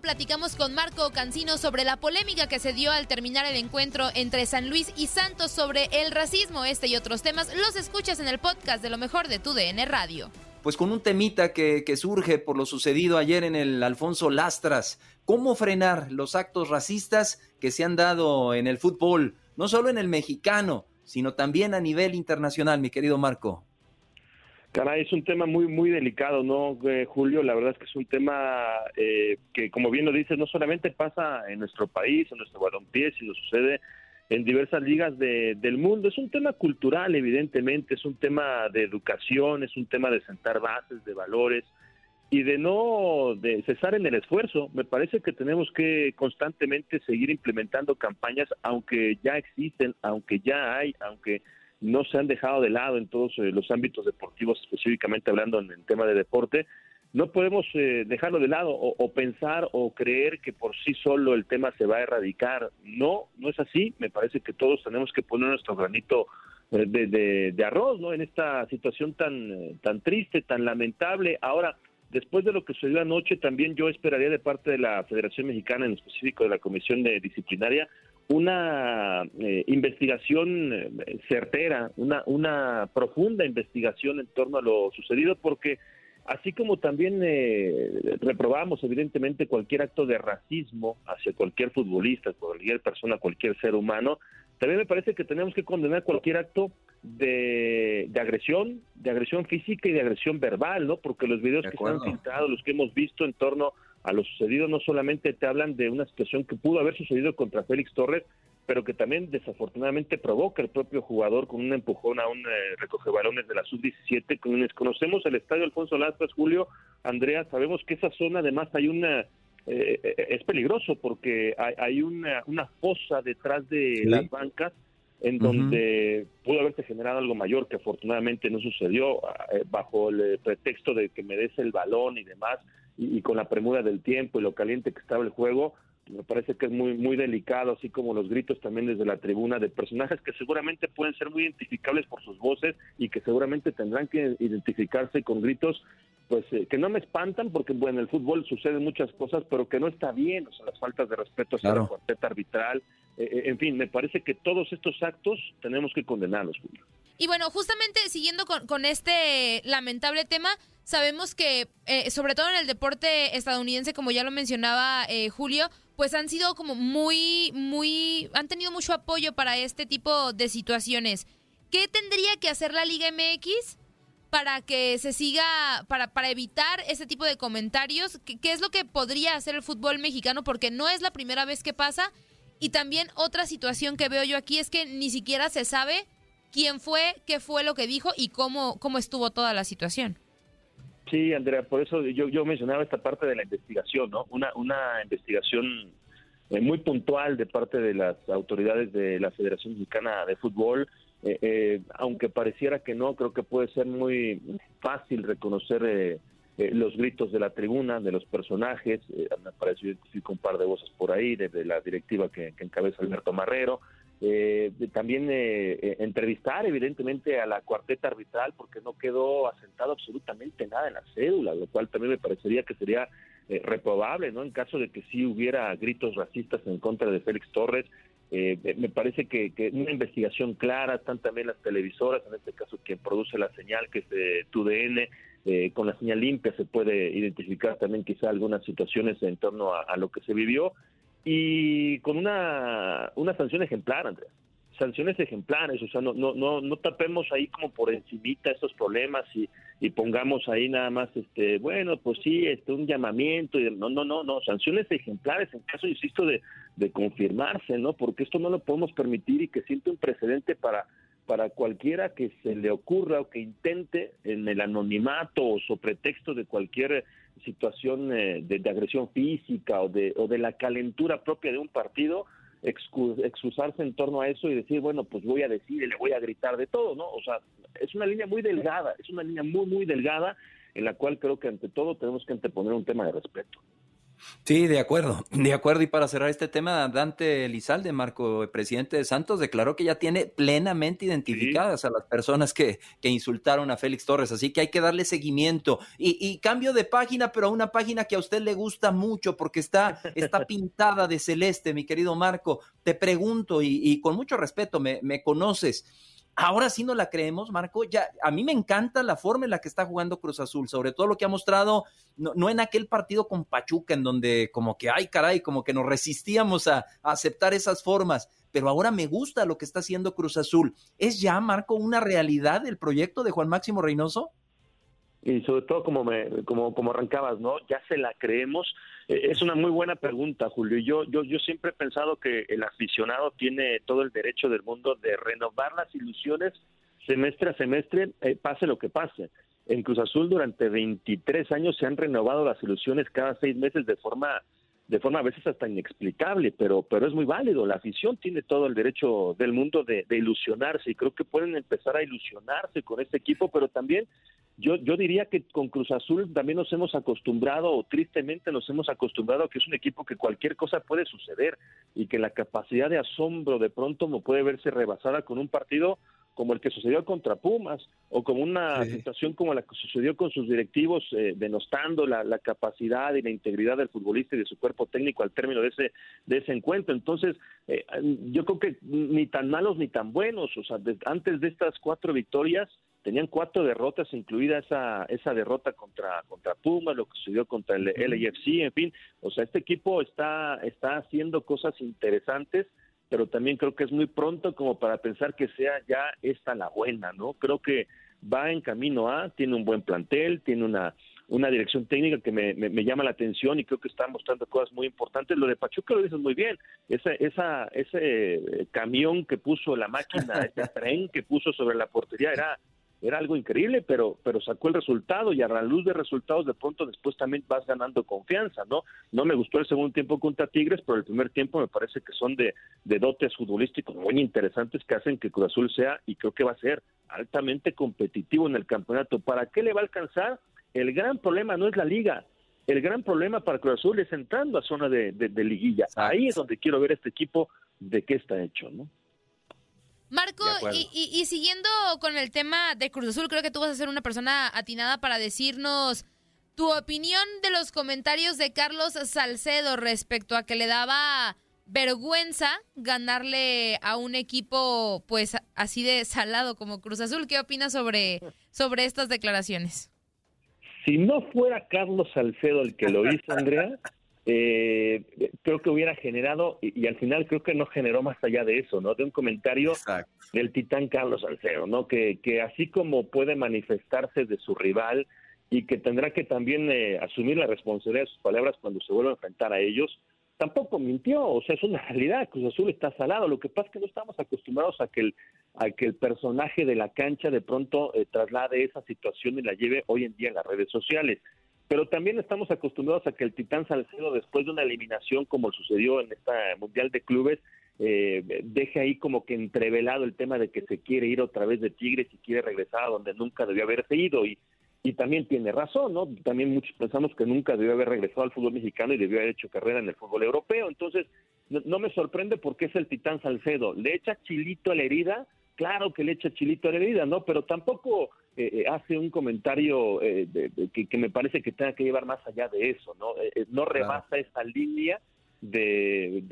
platicamos con Marco Cancino sobre la polémica que se dio al terminar el encuentro entre San Luis y Santos sobre el racismo, este y otros temas. Los escuchas en el podcast de lo mejor de tu DN Radio. Pues con un temita que surge por lo sucedido ayer en el Alfonso Lastras. ¿Cómo frenar los actos racistas que se han dado en el fútbol? No solo en el mexicano, sino también a nivel internacional, mi querido Marco. Caray, es un tema muy, muy delicado, ¿no, eh, Julio? La verdad es que es un tema eh, que, como bien lo dices, no solamente pasa en nuestro país, en nuestro balompié, sino sucede en diversas ligas de, del mundo. Es un tema cultural, evidentemente, es un tema de educación, es un tema de sentar bases, de valores y de no de cesar en el esfuerzo. Me parece que tenemos que constantemente seguir implementando campañas, aunque ya existen, aunque ya hay, aunque no se han dejado de lado en todos eh, los ámbitos deportivos, específicamente hablando en el tema de deporte, no podemos eh, dejarlo de lado o, pensar o creer que por sí solo el tema se va a erradicar. No, no es así. Me parece que todos tenemos que poner nuestro granito eh, de, de, arroz, ¿no? En esta situación tan, tan triste, tan lamentable. Ahora, después de lo que sucedió anoche, también yo esperaría de parte de la Federación Mexicana, en específico de la Comisión de Disciplinaria, una eh, investigación eh, certera, una, una profunda investigación en torno a lo sucedido, porque así como también eh, reprobamos evidentemente cualquier acto de racismo hacia cualquier futbolista, cualquier persona, cualquier ser humano, también me parece que tenemos que condenar cualquier acto de, de agresión, de agresión física y de agresión verbal, ¿no? Porque los videos que están filtrados, los que hemos visto en torno a lo sucedido no solamente te hablan de una situación que pudo haber sucedido contra Félix Torres, pero que también desafortunadamente provoca el propio jugador con un empujón a un eh, recoge balones de la sub-17. Quienes conocemos el estadio Alfonso Lastras, Julio, Andrea, sabemos que esa zona además hay una... Eh, eh, es peligroso porque hay, hay una, una fosa detrás de las bancas en donde pudo haberse generado algo mayor que afortunadamente no sucedió bajo el pretexto de que me des el balón y demás y, con la premura del tiempo y lo caliente que estaba el juego, me parece que es muy muy delicado, así como los gritos también desde la tribuna de personajes que seguramente pueden ser muy identificables por sus voces y que seguramente tendrán que identificarse con gritos pues eh, que no me espantan porque bueno en el fútbol suceden muchas cosas pero que no está bien o sea las faltas de respeto hacia la cuarteta arbitral eh, eh, en fin me parece que todos estos actos tenemos que condenarlos Julio. y bueno justamente siguiendo con, este lamentable tema sabemos que, eh, sobre todo en el deporte estadounidense, como ya lo mencionaba Julio, pues han sido como muy, muy, han tenido mucho apoyo para este tipo de situaciones. ¿Qué tendría que hacer la Liga MX para que se siga, para, para evitar ese tipo de comentarios? ¿Qué, ¿Qué es lo que podría hacer el fútbol mexicano? Porque no es la primera vez que pasa. Y también otra situación que veo yo aquí es que ni siquiera se sabe quién fue, qué fue lo que dijo y cómo, cómo estuvo toda la situación. Sí, Andrea, por eso yo, yo mencionaba esta parte de la investigación, ¿no? Una, una investigación eh, muy puntual de parte de las autoridades de la Federación Mexicana de Fútbol, eh, eh, aunque pareciera que no, creo que puede ser muy fácil reconocer los gritos de la tribuna, de los personajes, me parece identifico un par de voces por ahí, desde la directiva que, que encabeza Alberto Marrero, eh, también eh, eh, entrevistar evidentemente a la cuarteta arbitral porque no quedó asentado absolutamente nada en la cédula, lo cual también me parecería que sería eh, reprobable, ¿no? En caso de que sí hubiera gritos racistas en contra de Félix Torres, me parece que, que, una investigación clara, están también las televisoras, en este caso quien produce la señal, que es de TUDN, con la señal limpia se puede identificar también quizá algunas situaciones en torno a lo que se vivió y con una, una sanción ejemplar, Andrea. Sanciones ejemplares, o sea, no, no, no, no tapemos ahí como por encimita estos problemas y, y pongamos ahí nada más, este, bueno, pues sí, este, un llamamiento, y no, no, no, no, sanciones ejemplares en caso, insisto, de, de confirmarse, ¿no? Porque esto no lo podemos permitir y que siente un precedente para para cualquiera que se le ocurra o que intente en el anonimato o sobre pretexto de cualquier situación eh, de, agresión física o de, o de la calentura propia de un partido, excusarse en torno a eso y decir, bueno, pues voy a decir y le voy a gritar de todo, ¿no? O sea, es una línea muy delgada, es una línea muy, muy delgada en la cual creo que ante todo tenemos que anteponer un tema de respeto. Sí, de acuerdo, de acuerdo. Y para cerrar este tema, Dante Elizalde, Marco, presidente de Santos, declaró que ya tiene plenamente identificadas a las personas que, que, insultaron a Félix Torres, así que hay que darle seguimiento. Y, cambio de página, pero a una página que a usted le gusta mucho porque está, está pintada de celeste, mi querido Marco. Te pregunto, y, y con mucho respeto, me, me conoces. Ahora sí no la creemos, Marco. Ya, a mí me encanta la forma en la que está jugando Cruz Azul, sobre todo lo que ha mostrado, no, en aquel partido con Pachuca, en donde como que, ay caray, como que nos resistíamos a, a, aceptar esas formas, pero ahora me gusta lo que está haciendo Cruz Azul. ¿Es ya, Marco, una realidad el proyecto de Juan Máximo Reynoso? Y sobre todo como me como como arrancabas no ya se la creemos. Eh, es una muy buena pregunta Julio. Yo yo yo siempre he pensado que el aficionado tiene todo el derecho del mundo de renovar las ilusiones semestre a semestre eh, pase lo que pase. En Cruz Azul durante 23 años se han renovado las ilusiones cada seis meses de forma de forma a veces hasta inexplicable, pero, pero es muy válido. La afición tiene todo el derecho del mundo de, ilusionarse y creo que pueden empezar a ilusionarse con este equipo, pero también yo, yo diría que con Cruz Azul también nos hemos acostumbrado, o tristemente nos hemos acostumbrado a que es un equipo que cualquier cosa puede suceder y que la capacidad de asombro de pronto no puede verse rebasada con un partido como el que sucedió contra Pumas, o como una situación como la que sucedió con sus directivos, eh, denostando la, capacidad y la integridad del futbolista y de su cuerpo técnico al término de ese, de ese encuentro. Entonces, eh, yo creo que ni tan malos ni tan buenos, o sea, antes de estas cuatro victorias, tenían cuatro derrotas, incluida esa, esa derrota contra, contra Pumas, lo que sucedió contra el LAFC, en fin, o sea, este equipo está, está haciendo cosas interesantes pero también creo que es muy pronto como para pensar que sea ya esta la buena, ¿no? Creo que va en camino a, tiene un buen plantel, tiene una, una dirección técnica que me, me, llama la atención y creo que está mostrando cosas muy importantes. Lo de Pachuca lo dices muy bien, esa, esa, ese eh, camión que puso la máquina, ese tren que puso sobre la portería era era algo increíble, pero, pero sacó el resultado y a la luz de resultados de pronto después también vas ganando confianza, ¿no? No me gustó el segundo tiempo contra Tigres, pero el primer tiempo me parece que son de, de dotes futbolísticos muy interesantes que hacen que Cruz Azul sea, y creo que va a ser altamente competitivo en el campeonato. ¿Para qué le va a alcanzar? El gran problema no es la liga, el gran problema para Cruz Azul es entrando a zona de, de liguilla. Ahí es donde quiero ver este equipo de qué está hecho, ¿no? Marco, y, siguiendo con el tema de Cruz Azul, creo que tú vas a ser una persona atinada para decirnos tu opinión de los comentarios de Carlos Salcedo respecto a que le daba vergüenza ganarle a un equipo pues así de salado como Cruz Azul. ¿Qué opinas sobre, sobre estas declaraciones? Si no fuera Carlos Salcedo el que lo hizo, Andrea, eh, creo que hubiera generado, y, al final creo que no generó más allá de eso, ¿no? De un comentario del titán Carlos Salcedo, ¿no? Que, que así como puede manifestarse de su rival y que tendrá que también eh, asumir la responsabilidad de sus palabras cuando se vuelva a enfrentar a ellos, tampoco mintió, o sea, es una realidad, Cruz Azul está salado, lo que pasa es que no estamos acostumbrados a que el, a que el personaje de la cancha de pronto eh, traslade esa situación y la lleve hoy en día en las redes sociales pero también estamos acostumbrados a que el Titán Salcedo, después de una eliminación como sucedió en esta Mundial de Clubes, eh, deje ahí como que entrevelado el tema de que se quiere ir otra vez de Tigres y quiere regresar a donde nunca debió haberse ido. Y, y también tiene razón, ¿no? También muchos pensamos que nunca debió haber regresado al fútbol mexicano y debió haber hecho carrera en el fútbol europeo. Entonces, no, no me sorprende porque es el Titán Salcedo. Le echa chilito a la herida, claro que le echa chilito a la herida, ¿no? Pero tampoco eh, hace un comentario eh, que, me parece que tenga que llevar más allá de eso, ¿no? Eh, no rebasa esa línea de,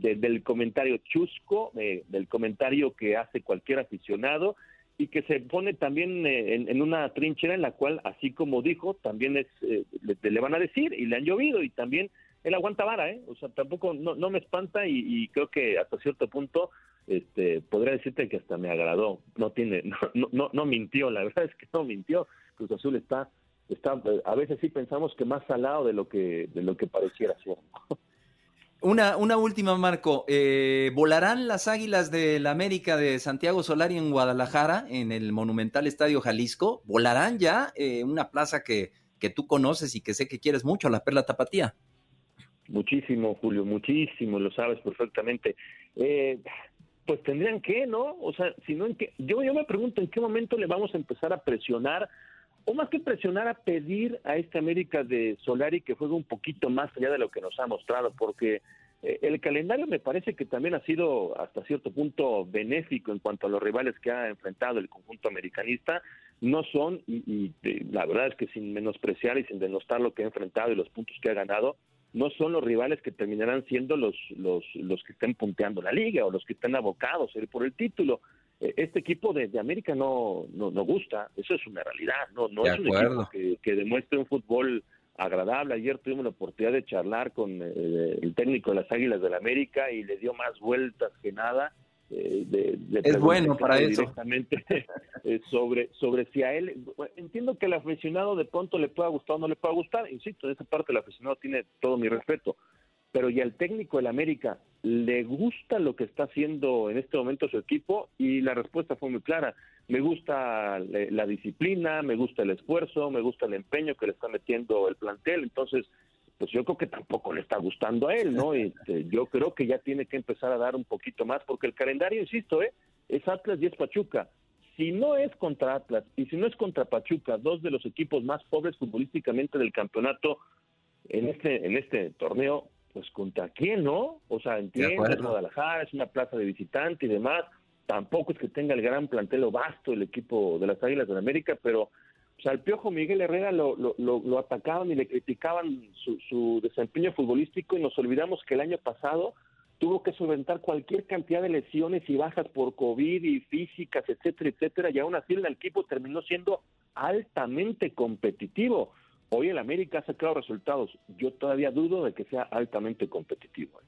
del comentario chusco, del comentario que hace cualquier aficionado y que se pone también en, una trinchera en la cual, así como dijo, también es, le, van a decir y le han llovido y también él aguanta vara, ¿eh? O sea, tampoco, no, no me espanta y creo que hasta cierto punto este, podría decirte que hasta me agradó. No tiene, no, no, no mintió, la verdad es que no mintió. Cruz Azul está, está, a veces sí pensamos que más salado de lo que, de lo que pareciera ser. Una, una última, Marco. Eh, ¿Volarán las águilas de la América de Santiago Solari en Guadalajara, en el monumental Estadio Jalisco? ¿Volarán ya? Eh, una plaza que, que tú conoces y que sé que quieres mucho, la Perla Tapatía. Muchísimo, Julio, muchísimo, lo sabes perfectamente. Eh, pues tendrían que, ¿no? O sea, si no, ¿en qué? Yo, yo me pregunto en qué momento le vamos a empezar a presionar o más que presionar a pedir a este América de Solari que juegue un poquito más allá de lo que nos ha mostrado, porque eh, el calendario me parece que también ha sido hasta cierto punto benéfico en cuanto a los rivales que ha enfrentado el conjunto americanista. No son, y, la verdad es que sin menospreciar y sin denostar lo que ha enfrentado y los puntos que ha ganado, no son los rivales que terminarán siendo los, los, los que estén punteando la liga o los que estén abocados a ir por el título. Eh, este equipo de, América no, no, no, gusta, eso es una realidad, no, no es un equipo que, que demuestre un fútbol agradable. Ayer tuvimos la oportunidad de charlar con eh, el técnico de las Águilas del la América y le dio más vueltas que nada. Eh, de, es bueno para eso. Directamente eh, sobre, sobre si a él. Entiendo que el aficionado de pronto le pueda gustar o no le pueda gustar. Insisto, en esa parte el aficionado tiene todo mi respeto. Pero y al técnico del América le gusta lo que está haciendo en este momento su equipo y la respuesta fue muy clara me gusta la disciplina, me gusta el esfuerzo, me gusta el empeño que le está metiendo el plantel, entonces pues yo creo que tampoco le está gustando a él, ¿no? Este, yo creo que ya tiene que empezar a dar un poquito más, porque el calendario, insisto, ¿eh? es Atlas y es Pachuca. Si no es contra Atlas y si no es contra Pachuca, dos de los equipos más pobres futbolísticamente del campeonato en este, en este torneo, pues contra quién, ¿no? O sea, entiendo, es Guadalajara, es una plaza de visitante y demás, Tampoco es que tenga el gran plantel o vasto el equipo de las Águilas de la América, pero pues, al Piojo Miguel Herrera lo, lo, atacaban y le criticaban su, su, desempeño futbolístico y nos olvidamos que el año pasado tuvo que solventar cualquier cantidad de lesiones y bajas por COVID y físicas, etcétera, etcétera, y aún así el equipo terminó siendo altamente competitivo. Hoy el América ha sacado resultados. Yo todavía dudo de que sea altamente competitivo.